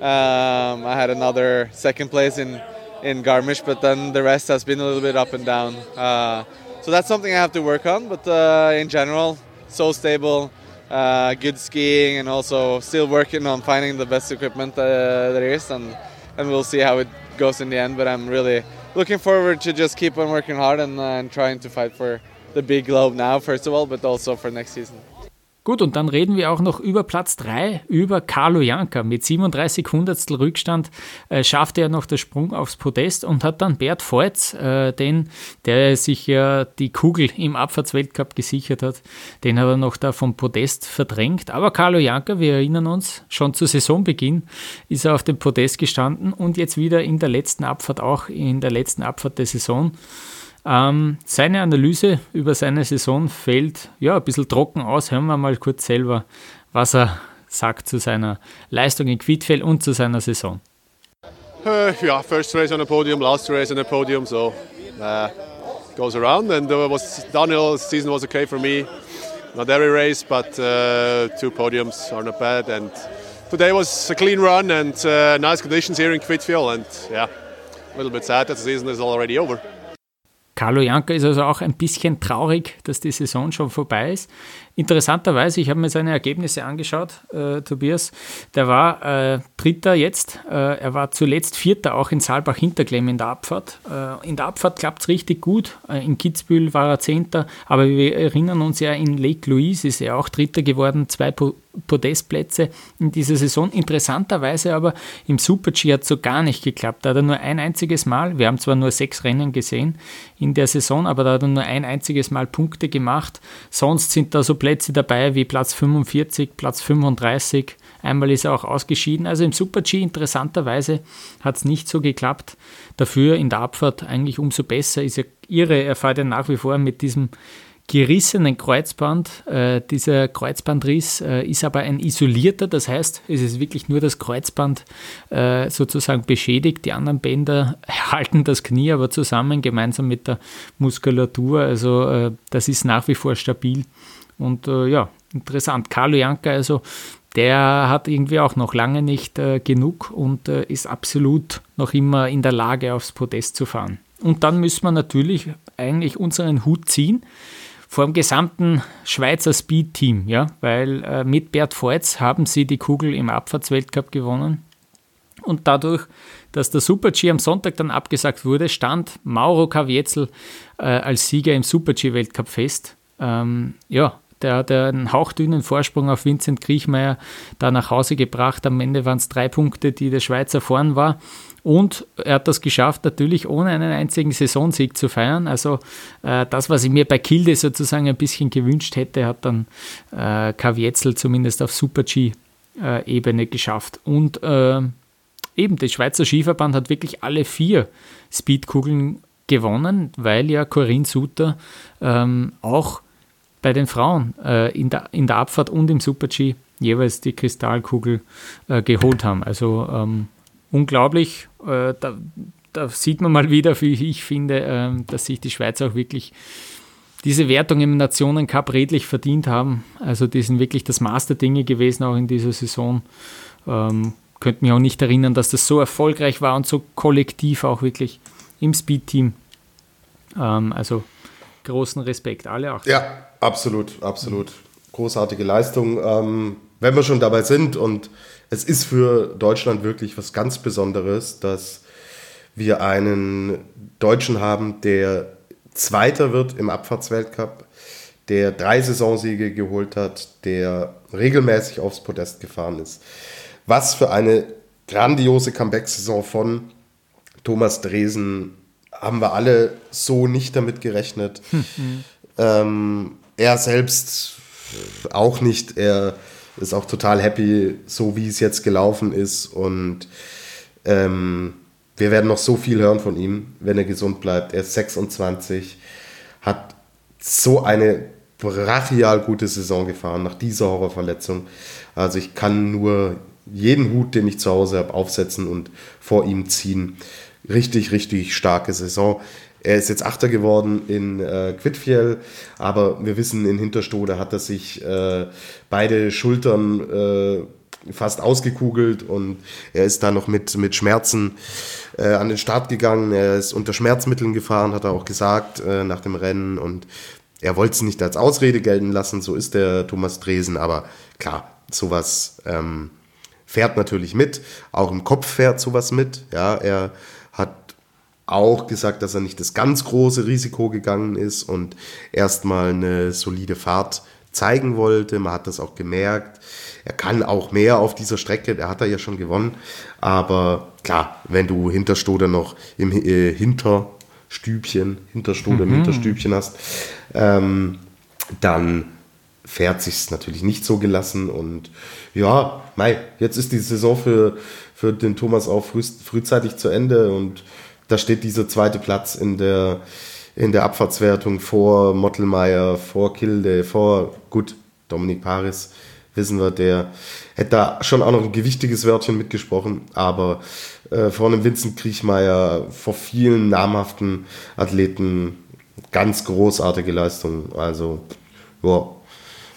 Um, I had another second place in in Garmisch, but then the rest has been a little bit up and down. Uh, so that's something I have to work on. But uh, in general, so stable. Uh, good skiing and also still working on finding the best equipment there is and and we'll see how it goes in the end. But I'm really looking forward to just keep on working hard and, uh, and trying to fight for the big globe now, first of all, but also for next season. Gut, und dann reden wir auch noch über Platz 3, über Carlo Janka. Mit 37 Hundertstel Rückstand äh, schaffte er noch den Sprung aufs Podest und hat dann Bert Voits, äh, den, der sich ja die Kugel im Abfahrtsweltcup gesichert hat, den hat er noch da vom Podest verdrängt. Aber Carlo Janka, wir erinnern uns, schon zu Saisonbeginn ist er auf dem Podest gestanden und jetzt wieder in der letzten Abfahrt, auch in der letzten Abfahrt der Saison. Ähm, seine Analyse über seine Saison fällt ja ein bisschen trocken aus. Hören wir mal kurz selber, was er sagt zu seiner Leistung in Quidfell und zu seiner Saison. Uh, yeah, first race on the podium, last race on the podium, so uh, goes around. And uh, was downhill season was okay for me. Not every race, but uh, two podiums are not bad. And today was a clean run and uh, nice conditions here in Quidfell. And yeah, a little bit sad that the season is already over. Carlo Janka ist also auch ein bisschen traurig, dass die Saison schon vorbei ist. Interessanterweise, ich habe mir seine Ergebnisse angeschaut, äh, Tobias. Der war äh, Dritter jetzt. Äh, er war zuletzt Vierter auch in Saalbach-Hinterklemm in der Abfahrt. Äh, in der Abfahrt klappt es richtig gut. Äh, in Kitzbühel war er Zehnter. Aber wir erinnern uns ja, in Lake Louise ist er auch Dritter geworden. Zwei po Podestplätze in dieser Saison. Interessanterweise aber im Super-G hat es so gar nicht geklappt. Da hat er nur ein einziges Mal, wir haben zwar nur sechs Rennen gesehen in der Saison, aber da hat er nur ein einziges Mal Punkte gemacht. Sonst sind da so Plätze dabei wie Platz 45, Platz 35. Einmal ist er auch ausgeschieden. Also im Super-G interessanterweise hat es nicht so geklappt. Dafür in der Abfahrt eigentlich umso besser. Ist ja irre, er fährt ja nach wie vor mit diesem gerissenen Kreuzband. Äh, dieser Kreuzbandriss äh, ist aber ein isolierter, das heißt, es ist wirklich nur das Kreuzband äh, sozusagen beschädigt. Die anderen Bänder [LAUGHS] halten das Knie aber zusammen, gemeinsam mit der Muskulatur. Also äh, das ist nach wie vor stabil. Und äh, ja, interessant. Carlo Janka, also der hat irgendwie auch noch lange nicht äh, genug und äh, ist absolut noch immer in der Lage, aufs Podest zu fahren. Und dann müssen wir natürlich eigentlich unseren Hut ziehen vor dem gesamten Schweizer Speed-Team, ja, weil äh, mit Bert Voits haben sie die Kugel im Abfahrtsweltcup gewonnen. Und dadurch, dass der Super-G am Sonntag dann abgesagt wurde, stand Mauro Kavietzel äh, als Sieger im Super-G-Weltcup fest. Ähm, ja, Der hat einen hauchdünnen Vorsprung auf Vincent Griechmeier da nach Hause gebracht. Am Ende waren es drei Punkte, die der Schweizer vorn war. Und er hat das geschafft, natürlich ohne einen einzigen Saisonsieg zu feiern. Also äh, das, was ich mir bei Kilde sozusagen ein bisschen gewünscht hätte, hat dann äh, Kavietzel zumindest auf Super-G-Ebene geschafft. Und äh, eben, der Schweizer Skiverband hat wirklich alle vier Speedkugeln gewonnen, weil ja Corinne Suter ähm, auch bei den Frauen äh, in, der, in der Abfahrt und im Super-G jeweils die Kristallkugel äh, geholt haben. Also ähm, unglaublich. Äh, da, da, sieht man mal wieder, wie ich finde, ähm, dass sich die Schweizer auch wirklich diese Wertung im Nationencup redlich verdient haben. Also die sind wirklich das Maß der Dinge gewesen, auch in dieser Saison. Ähm, könnte mich auch nicht erinnern, dass das so erfolgreich war und so kollektiv auch wirklich im Speed-Team. Ähm, also großen Respekt, alle auch. Ja, absolut, absolut. Großartige Leistung. Ähm, wenn wir schon dabei sind und es ist für Deutschland wirklich was ganz Besonderes, dass wir einen Deutschen haben, der Zweiter wird im Abfahrtsweltcup, der drei Saisonsiege geholt hat, der regelmäßig aufs Podest gefahren ist. Was für eine grandiose Comeback-Saison von Thomas Dresen haben wir alle so nicht damit gerechnet. Mhm. Ähm, er selbst auch nicht. Er ist auch total happy, so wie es jetzt gelaufen ist. Und ähm, wir werden noch so viel hören von ihm, wenn er gesund bleibt. Er ist 26, hat so eine brachial gute Saison gefahren nach dieser Horrorverletzung. Also ich kann nur jeden Hut, den ich zu Hause habe, aufsetzen und vor ihm ziehen. Richtig, richtig starke Saison. Er ist jetzt Achter geworden in äh, Quidfiel, aber wir wissen, in Hinterstode hat er sich äh, beide Schultern äh, fast ausgekugelt und er ist da noch mit, mit Schmerzen äh, an den Start gegangen. Er ist unter Schmerzmitteln gefahren, hat er auch gesagt äh, nach dem Rennen und er wollte es nicht als Ausrede gelten lassen, so ist der Thomas Dresen, aber klar, sowas ähm, fährt natürlich mit, auch im Kopf fährt sowas mit. Ja, er hat auch gesagt, dass er nicht das ganz große Risiko gegangen ist und erstmal eine solide Fahrt zeigen wollte. Man hat das auch gemerkt. Er kann auch mehr auf dieser Strecke, der hat er ja schon gewonnen. Aber klar, wenn du Hinterstoder noch im äh, Hinterstübchen, Hinterstoder mhm. im Hinterstübchen hast, ähm, dann fährt sich natürlich nicht so gelassen. Und ja, mei, jetzt ist die Saison für, für den Thomas auch früh, frühzeitig zu Ende und da steht dieser zweite Platz in der, in der Abfahrtswertung vor Mottelmeier, vor Kilde, vor, gut, Dominik Paris, wissen wir, der hätte da schon auch noch ein gewichtiges Wörtchen mitgesprochen, aber äh, vor einem Vincent Kriechmeier, vor vielen namhaften Athleten, ganz großartige Leistung. Also, ja,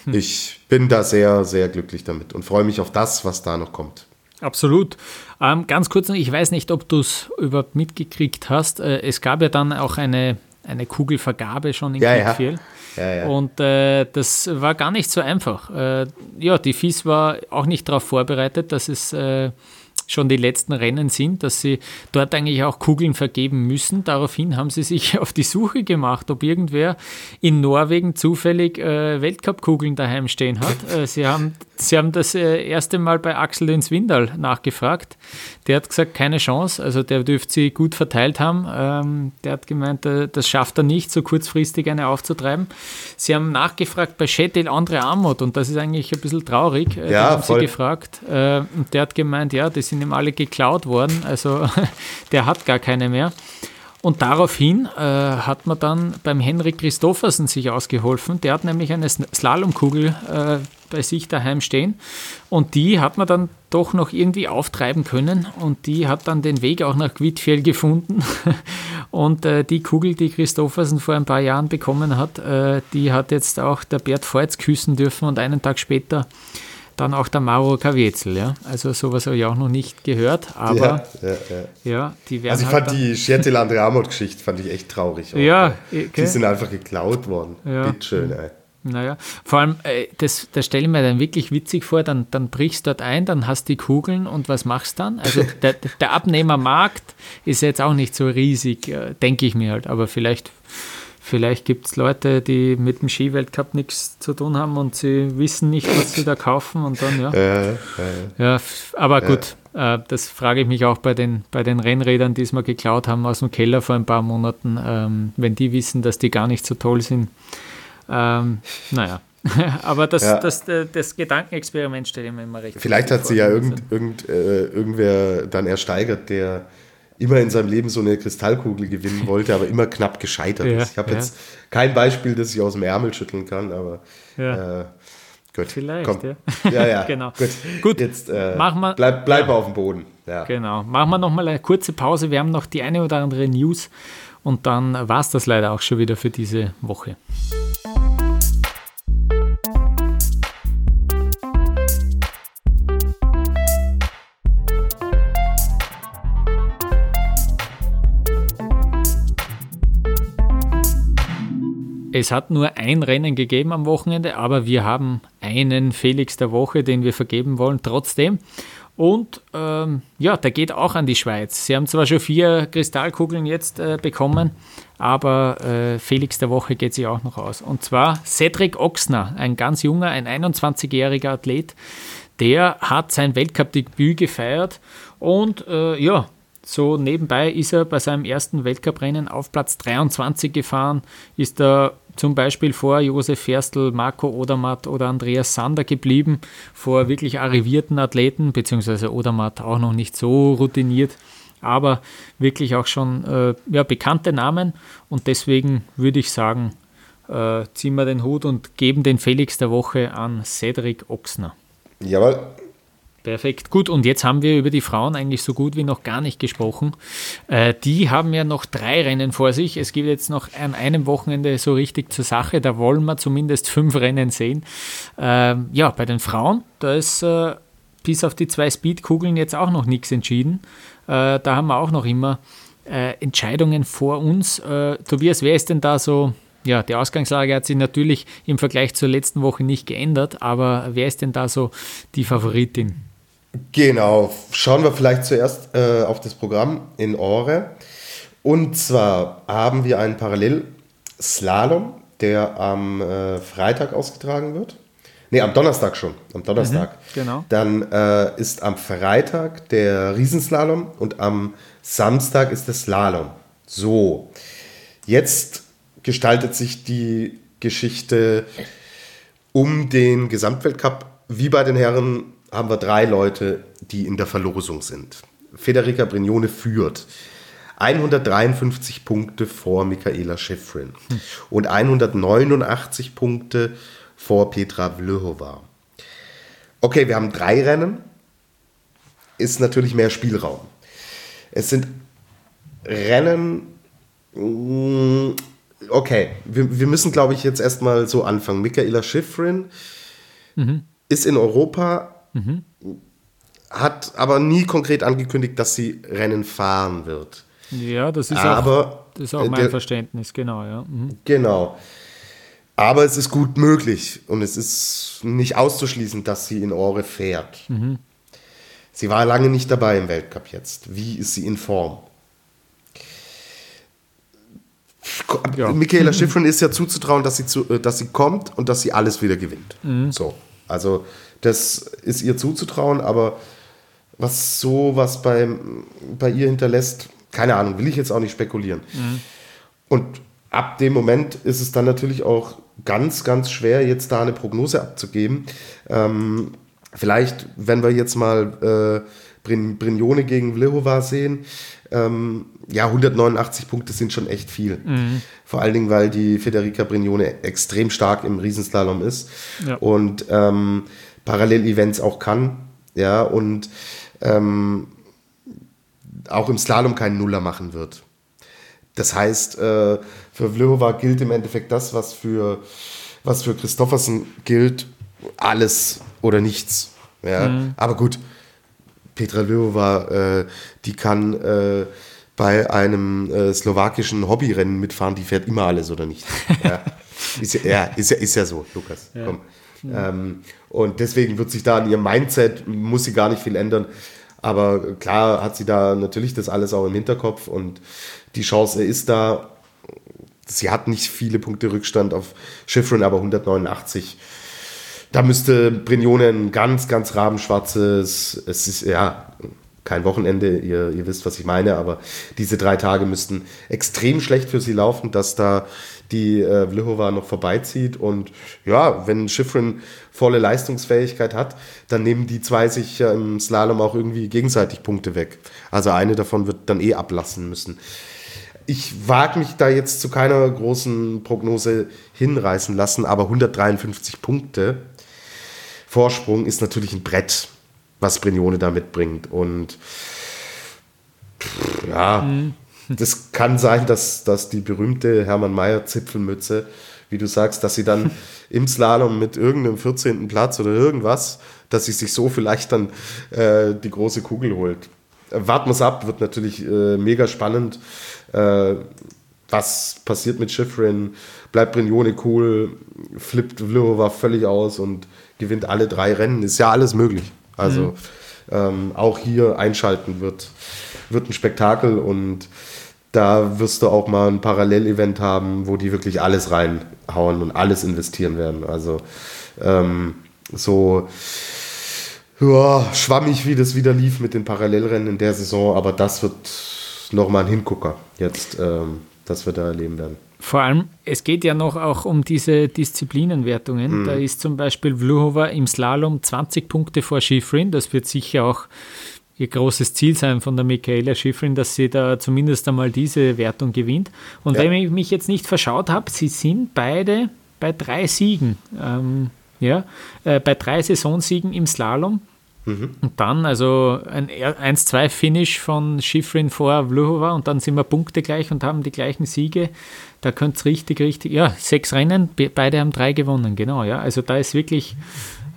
hm. ich bin da sehr, sehr glücklich damit und freue mich auf das, was da noch kommt. Absolut. Ähm, ganz kurz noch, ich weiß nicht, ob du es überhaupt mitgekriegt hast. Äh, es gab ja dann auch eine, eine Kugelvergabe schon in ja, Kickfield. Ja. Ja, ja. Und äh, das war gar nicht so einfach. Äh, ja, die FIS war auch nicht darauf vorbereitet, dass es äh, schon die letzten Rennen sind, dass sie dort eigentlich auch Kugeln vergeben müssen. Daraufhin haben sie sich [LAUGHS] auf die Suche gemacht, ob irgendwer in Norwegen zufällig äh, Weltcup-Kugeln daheim stehen hat. Äh, sie, haben, sie haben das äh, erste Mal bei Axel den Swindal nachgefragt. Der hat gesagt, keine Chance, also der dürfte sie gut verteilt haben. Ähm, der hat gemeint, äh, das schafft er nicht, so kurzfristig eine aufzutreiben. Sie haben nachgefragt bei Shetil Andre Amot und das ist eigentlich ein bisschen traurig. Äh, ja, haben voll. sie gefragt und der hat gemeint, ja, die sind ihm alle geklaut worden, also [LAUGHS] der hat gar keine mehr. Und daraufhin äh, hat man dann beim Henrik Christoffersen sich ausgeholfen. Der hat nämlich eine Slalomkugel äh, bei sich daheim stehen. Und die hat man dann doch noch irgendwie auftreiben können. Und die hat dann den Weg auch nach Quidfjell gefunden. [LAUGHS] Und äh, die Kugel, die Christoffersen vor ein paar Jahren bekommen hat, äh, die hat jetzt auch der Bert Feutz küssen dürfen. Und einen Tag später dann auch der Mauro Kavietzel, ja. Also sowas habe ich auch noch nicht gehört, aber ja, ja, ja. ja die werden. Also ich halt fand die Schertil Andreamot-Geschichte fand ich echt traurig. Auch, ja, okay. Die sind einfach geklaut worden. Ja. Bitteschön, ey. Naja, vor allem, äh, das, das stelle ich mir dann wirklich witzig vor, dann, dann brichst du dort ein, dann hast du die Kugeln und was machst du dann? Also [LAUGHS] der, der Abnehmermarkt ist jetzt auch nicht so riesig, äh, denke ich mir halt, aber vielleicht Vielleicht gibt es Leute, die mit dem Skiweltcup nichts zu tun haben und sie wissen nicht, was sie da kaufen und dann, ja. Äh, [LAUGHS] äh, Ja, aber gut, äh, das frage ich mich auch bei den, bei den Rennrädern, die es mal geklaut haben aus dem Keller vor ein paar Monaten, ähm, wenn die wissen, dass die gar nicht so toll sind. Ähm, naja, [LAUGHS] aber das, Ja. das, das, das Gedankenexperiment stelle ich mir immer recht Vielleicht hat sie ja irgend, irgend, äh, irgendwer dann ersteigert, der immer in seinem Leben so eine Kristallkugel gewinnen [LAUGHS] wollte, aber immer knapp gescheitert Ja, ist. Ich habe ja. jetzt kein Beispiel, das ich aus dem Ärmel schütteln kann, aber äh, gut. Vielleicht, komm. ja. [LAUGHS] Ja, ja. Genau. Gut. Gut. Jetzt äh, Machen wir- bleib, bleib auf dem Boden. Genau. Machen wir nochmal eine kurze Pause. Wir haben noch die eine oder andere News und dann war es das leider auch schon wieder für diese Woche. Es hat nur ein Rennen gegeben am Wochenende, aber wir haben einen Felix der Woche, den wir vergeben wollen, trotzdem. Und ähm, ja, der geht auch an die Schweiz. Sie haben zwar schon vier Kristallkugeln jetzt äh, bekommen, aber äh, Felix der Woche geht sich auch noch aus. Und zwar Cedric Oxner, ein ganz junger, ein 21-jähriger Athlet, der hat sein Weltcup-Debüt gefeiert und äh, ja, so nebenbei ist er bei seinem ersten Weltcuprennen auf Platz 23 gefahren, ist da zum Beispiel vor Josef Ferstl, Marco Odermatt oder Andreas Sander geblieben, vor wirklich arrivierten Athleten, beziehungsweise Odermatt auch noch nicht so routiniert, aber wirklich auch schon äh, ja, bekannte Namen und deswegen würde ich sagen, äh, ziehen wir den Hut und geben den Felix der Woche an Cedric Oxner. Jawohl. Perfekt. Gut, und jetzt haben wir über die Frauen eigentlich so gut wie noch gar nicht gesprochen. Äh, die haben ja noch drei Rennen vor sich. Es geht jetzt noch an einem Wochenende so richtig zur Sache. Da wollen wir zumindest fünf Rennen sehen. Ähm, ja, bei den Frauen, da ist äh, bis auf die zwei Speedkugeln jetzt auch noch nichts entschieden. Äh, da haben wir auch noch immer äh, Entscheidungen vor uns. Äh, Tobias, wer ist denn da so? Ja, die Ausgangslage hat sich natürlich im Vergleich zur letzten Woche nicht geändert, aber wer ist denn da so die Favoritin? Genau, schauen wir vielleicht zuerst äh, auf das Programm in Ore. Und zwar haben wir einen Parallelslalom, der am äh, Freitag ausgetragen wird. Ne, am Donnerstag schon. Am Donnerstag. genau. Dann äh, ist am Freitag der Riesenslalom und am Samstag ist der Slalom. So, jetzt gestaltet sich die Geschichte um den Gesamtweltcup. Wie bei den Herren haben wir drei Leute, die in der Verlosung sind. Federica Brignone führt. 153 Punkte vor Michaela Schifrin und 189 Punkte vor Petra Vlhova. Okay, wir haben drei Rennen. Ist natürlich mehr Spielraum. Es sind Rennen. mm, Okay, wir, wir müssen, glaube ich, jetzt erstmal so anfangen. Michaela Schifrin ist in Europa, hat aber nie konkret angekündigt, dass sie Rennen fahren wird. Ja, das ist Aber, auch, das ist auch äh, mein der- Verständnis, genau, ja. Mhm. Genau. Aber es ist gut möglich und es ist nicht auszuschließen, dass sie in Ore fährt. Sie war lange nicht dabei im Weltcup jetzt. Wie ist sie in Form? Ja. [LAUGHS] Michaela Schifrin ist ja zuzutrauen, dass sie, zu, äh, dass sie kommt und dass sie alles wieder gewinnt. So. Also, das ist ihr zuzutrauen, aber was so was beim, bei ihr hinterlässt, keine Ahnung, will ich jetzt auch nicht spekulieren. Und ab dem Moment ist es dann natürlich auch ganz, ganz schwer, jetzt da eine Prognose abzugeben. Ähm, vielleicht, wenn wir jetzt mal äh, Brin, Brignone gegen Vlhova sehen, ähm, ja, 189 Punkte sind schon echt viel. Vor allen Dingen, weil die Federica Brignone extrem stark im Riesenslalom ist Ja. und ähm, Parallel-Events auch kann. Ja, und ähm, auch im Slalom keinen Nuller machen wird. Das heißt, äh, für Vlhova gilt im Endeffekt das, was für, was für Christoffersen gilt, alles oder nichts. Ja? Aber gut, Petra Vlhova, äh, die kann äh, bei einem äh, slowakischen Hobbyrennen mitfahren, die fährt immer alles oder nichts. Ja, [LAUGHS] ist, ja, ja, ist, ja, ist ja so, Lukas. Komm. Ähm, und deswegen wird sich da an ihrem Mindset, muss sie gar nicht viel ändern. Aber klar hat sie da natürlich das alles auch im Hinterkopf und die Chance ist da. sie hat nicht viele Punkte Rückstand auf Schifrin, aber 189. Da müsste Brignone ein ganz, ganz rabenschwarzes, es ist ja kein Wochenende, ihr, ihr wisst, was ich meine, aber diese drei Tage müssten extrem schlecht für sie laufen, dass da die äh, Vlhova noch vorbeizieht. Und ja, wenn Schifrin volle Leistungsfähigkeit hat, dann nehmen die zwei sich ja im Slalom auch irgendwie gegenseitig Punkte weg. Also eine davon wird dann eh ablassen müssen. Ich wage mich da jetzt zu keiner großen Prognose hinreißen lassen, aber 153 Punkte Vorsprung ist natürlich ein Brett, was Brignone da mitbringt. Und ja, mhm. Das kann sein, dass, dass die berühmte Hermann Mayer Zipfelmütze, wie du sagst, dass sie dann [LAUGHS] im Slalom mit irgendeinem 14. Platz oder irgendwas, dass sie sich so vielleicht dann äh, die große Kugel holt. Warten wir es ab, wird natürlich äh, mega spannend. Äh, was passiert mit Schifrin? Bleibt Brignone cool? Flippt Vlhova völlig aus und gewinnt alle drei Rennen? Ist ja alles möglich. Also mhm. Ähm, auch hier einschalten wird, wird ein Spektakel und da wirst du auch mal ein Parallelevent haben, wo die wirklich alles reinhauen und alles investieren werden. Also ähm, so ja, schwammig, wie das wieder lief mit den Parallelrennen in der Saison, aber das wird nochmal ein Hingucker jetzt, ähm, das wir da erleben werden. Vor allem, es geht ja noch auch um diese Disziplinenwertungen. Mhm. Da ist zum Beispiel Vluhova im Slalom 20 Punkte vor Schifrin. Das wird sicher auch ihr großes Ziel sein von der Michaela Schifrin, dass sie da zumindest einmal diese Wertung gewinnt. Und ja. wenn ich mich jetzt nicht verschaut habe, sie sind beide bei drei Siegen. Ähm, ja, äh, bei drei Saisonsiegen im Slalom. Mhm. Und dann, also ein 1-2-Finish von Schifrin vor Vluhova und dann sind wir Punkte gleich und haben die gleichen Siege. Da könnte es richtig, richtig, ja, sechs Rennen, beide haben drei gewonnen, genau, ja. Also da ist wirklich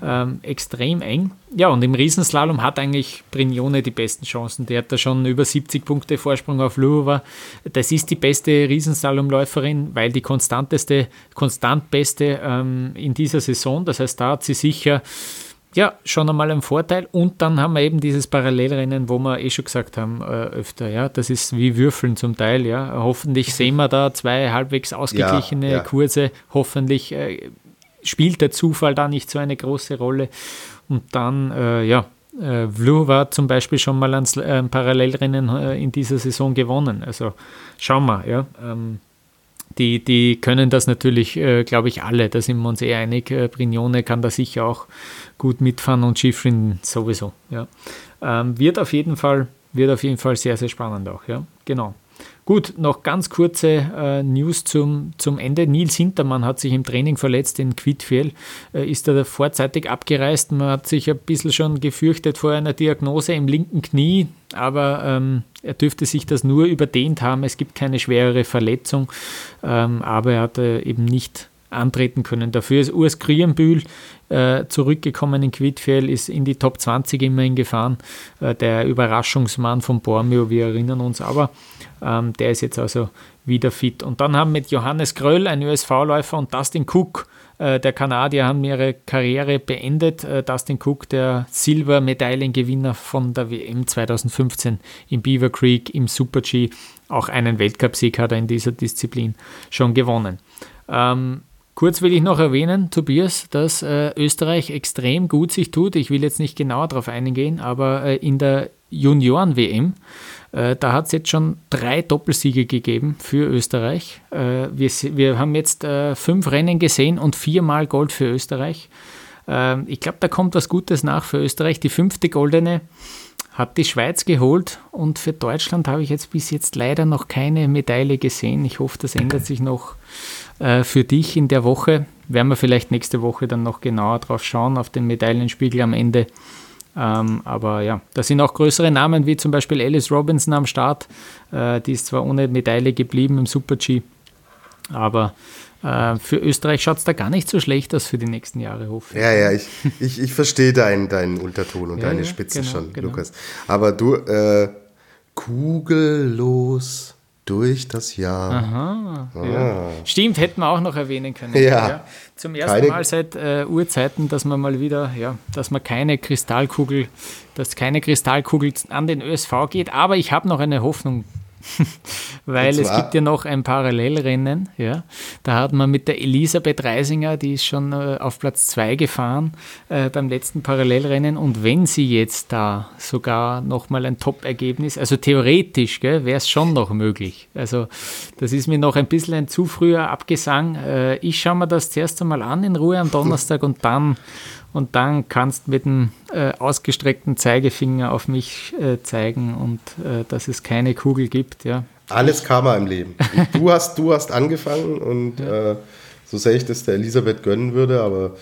ähm, extrem eng. Ja, und im Riesenslalom hat eigentlich Brignone die besten Chancen. Der hat da schon über 70 Punkte Vorsprung auf Luhova. Das ist die beste Riesenslalomläuferin, weil die konstanteste, konstant beste ähm, in dieser Saison. Das heißt, da hat sie sicher ja, schon einmal einen Vorteil. Und dann haben wir eben dieses Parallelrennen, wo wir eh schon gesagt haben, äh, öfter, ja, das ist wie Würfeln zum Teil, ja. Hoffentlich sehen wir da zwei halbwegs ausgeglichene ja, ja. Kurse. Hoffentlich äh, spielt der Zufall da nicht so eine große Rolle. Und dann, äh, ja, äh, Vlu war zum Beispiel schon mal ein, ein äh, Parallelrennen äh, in dieser Saison gewonnen. Also schauen wir, ja. Ähm, die, die können das natürlich, äh, glaube ich, alle. Da sind wir uns eh einig. Äh, Brignone kann da sicher auch gut mitfahren und Schifrin sowieso. Ja. Ähm, wird, auf jeden Fall, wird auf jeden Fall sehr, sehr spannend auch. Ja. Genau. Gut, noch ganz kurze äh, News zum, zum Ende. Nils Hintermann hat sich im Training verletzt in Quidfiel, äh, ist da vorzeitig abgereist. Man hat sich ein bisschen schon gefürchtet vor einer Diagnose im linken Knie, aber ähm, er dürfte sich das nur überdehnt haben. Es gibt keine schwerere Verletzung, ähm, aber er hat eben nicht antreten können. Dafür ist Urs Krienbühl äh, zurückgekommen in Quidfiel, ist in die Top 20 immerhin gefahren. Äh, der Überraschungsmann von Bormio, wir erinnern uns, aber ähm, der ist jetzt also wieder fit. Und dann haben mit Johannes Gröll, ein ÖSV-Läufer, und Dustin Cook, äh, der Kanadier, haben ihre Karriere beendet. Äh, Dustin Cook, der Silbermedaillengewinner von der WM 2015 im Beaver Creek im Super-G, auch einen Weltcupsieg hat er in dieser Disziplin schon gewonnen. Ähm, Kurz will ich noch erwähnen, Tobias, dass äh, Österreich extrem gut sich tut. Ich will jetzt nicht genauer darauf eingehen, aber äh, in der Junioren-WM, äh, da hat es jetzt schon drei Doppelsiege gegeben für Österreich. Äh, wir, wir haben jetzt äh, fünf Rennen gesehen und viermal Gold für Österreich. Ähm, ich glaube, da kommt was Gutes nach für Österreich. Die fünfte goldene hat die Schweiz geholt und für Deutschland habe ich jetzt bis jetzt leider noch keine Medaille gesehen. Ich hoffe, das ändert sich noch äh, für dich in der Woche. Werden wir vielleicht nächste Woche dann noch genauer drauf schauen, auf den Medaillenspiegel am Ende. Ähm, aber ja, da sind auch größere Namen wie zum Beispiel Alice Robinson am Start. Äh, die ist zwar ohne Medaille geblieben im Super-G, aber für Österreich schaut es da gar nicht so schlecht aus für die nächsten Jahre, hoffe ich. Ja, ja, ich, ich, ich verstehe deinen dein Unterton und ja, deine Spitze genau, schon, genau. Lukas. Aber du, äh, kugellos durch das Jahr. Aha. Ah. Ja. Stimmt, hätten wir auch noch erwähnen können. Ja. ja. Zum ersten keine Mal seit äh, Urzeiten, dass man mal wieder, ja, dass man keine Kristallkugel, dass keine Kristallkugel an den ÖSV geht. Aber ich habe noch eine Hoffnung, [LAUGHS] Weil es gibt ja noch ein Parallelrennen. Ja. Da hat man mit der Elisabeth Reisinger, die ist schon äh, auf Platz 2 gefahren äh, beim letzten Parallelrennen. Und wenn sie jetzt da sogar nochmal ein Top-Ergebnis, also theoretisch wäre es schon noch möglich. Also das ist mir noch ein bisschen ein zu früher Abgesang. Äh, ich schaue mir das zuerst einmal an in Ruhe am Donnerstag und dann und dann kannst mit dem äh, ausgestreckten Zeigefinger auf mich äh, zeigen und äh, dass es keine Kugel gibt. Ja. Alles Karma im Leben. [LAUGHS] Du hast, du hast angefangen und ja. Äh, so sehr ich das der Elisabeth gönnen würde, aber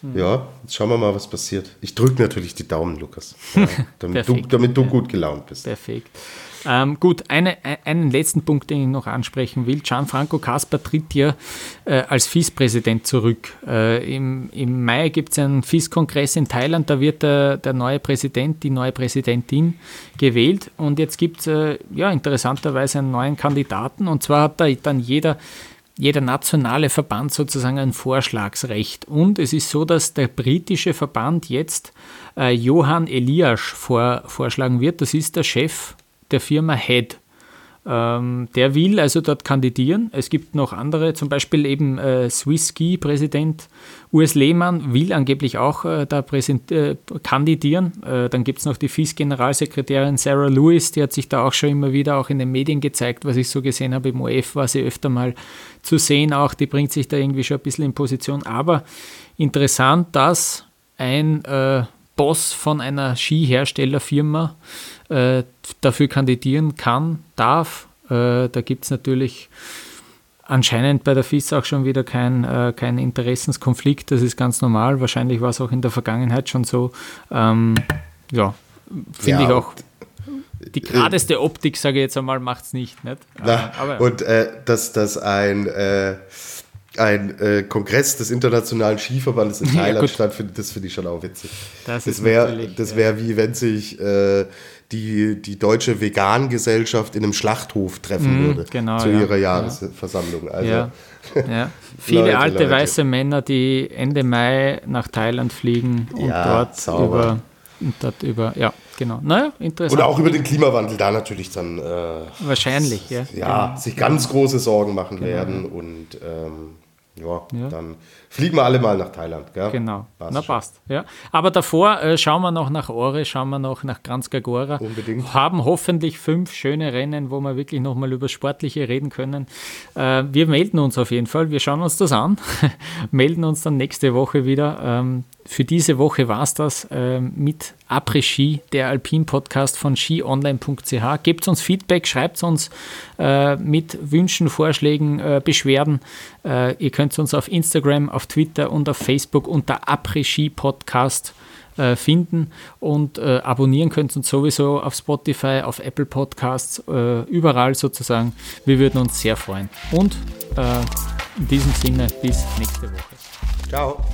hm. ja, jetzt schauen wir mal, was passiert. Ich drücke natürlich die Daumen, Lukas, ja, [LAUGHS] damit, du, damit du gut gelaunt bist. Perfekt. Ähm, gut, eine, einen letzten Punkt, den ich noch ansprechen will. Gianfranco Kasper tritt ja äh, als FIS-Präsident zurück. Äh, im, Im Mai gibt es einen FIS-Kongress in Thailand, da wird der, der neue Präsident, die neue Präsidentin gewählt und jetzt gibt es äh, ja, interessanterweise einen neuen Kandidaten und zwar hat da dann jeder jeder nationale Verband sozusagen ein Vorschlagsrecht. Und es ist so, dass der britische Verband jetzt äh, Johann Eliasch vor, vorschlagen wird. Das ist der Chef der Firma Head. Ähm, der will also dort kandidieren. Es gibt noch andere, zum Beispiel eben äh, Swiss Ski Präsident Urs Lehmann will angeblich auch äh, da äh, kandidieren. Äh, dann gibt es noch die FIS Generalsekretärin Sarah Lewis, die hat sich da auch schon immer wieder auch in den Medien gezeigt, was ich so gesehen habe. Im OF war sie öfter mal zu sehen, auch die bringt sich da irgendwie schon ein bisschen in Position. Aber interessant, dass ein äh, Boss von einer Skiherstellerfirma äh, dafür kandidieren kann, darf. Äh, da gibt es natürlich anscheinend bei der FIS auch schon wieder kein, äh, kein Interessenskonflikt. Das ist ganz normal. Wahrscheinlich war es auch in der Vergangenheit schon so. Ähm, ja, finde ja, ich auch. Die geradeste Optik, sage ich jetzt einmal, macht es nicht. nicht? Na, aber, und äh, dass, dass ein äh, ein äh, Kongress des Internationalen Skiverbandes in [LAUGHS] Thailand ja, stattfindet, das finde ich schon auch witzig. Das, das wäre wär ja. wie wenn sich äh, die, die deutsche Vegan-Gesellschaft in einem Schlachthof treffen mm, würde genau, zu ihrer Jahresversammlung. Also, [LAUGHS] ja. Viele Leute, alte Leute. weiße Männer, die Ende Mai nach Thailand fliegen und dort sauber. über und dort über, ja, genau. Naja, interessant. Oder auch über den Klimawandel da natürlich dann. Äh, Wahrscheinlich, ja. Ja, genau. sich ganz große Sorgen machen genau. werden und ähm, ja, ja, dann fliegen wir alle mal nach Thailand. Gell? Genau, passt na schon. passt. Ja. Aber davor äh, schauen wir noch nach Ore, schauen wir noch nach Kranzkagora. Unbedingt. Haben hoffentlich fünf schöne Rennen, wo wir wirklich nochmal über Sportliche reden können. Äh, wir melden uns auf jeden Fall, wir schauen uns das an, [LAUGHS] melden uns dann nächste Woche wieder. Ähm, für diese Woche war es das äh, mit Après Ski, der Alpin-Podcast von skionline.ch. Gebt uns Feedback, schreibt uns äh, mit Wünschen, Vorschlägen, äh, Beschwerden. Äh, ihr könnt uns auf Instagram, auf Twitter und auf Facebook unter Après Ski Podcast äh, finden und äh, abonnieren könnt uns sowieso auf Spotify, auf Apple Podcasts, überall sozusagen. Wir würden uns sehr freuen. Und in diesem Sinne bis nächste Woche. Ciao.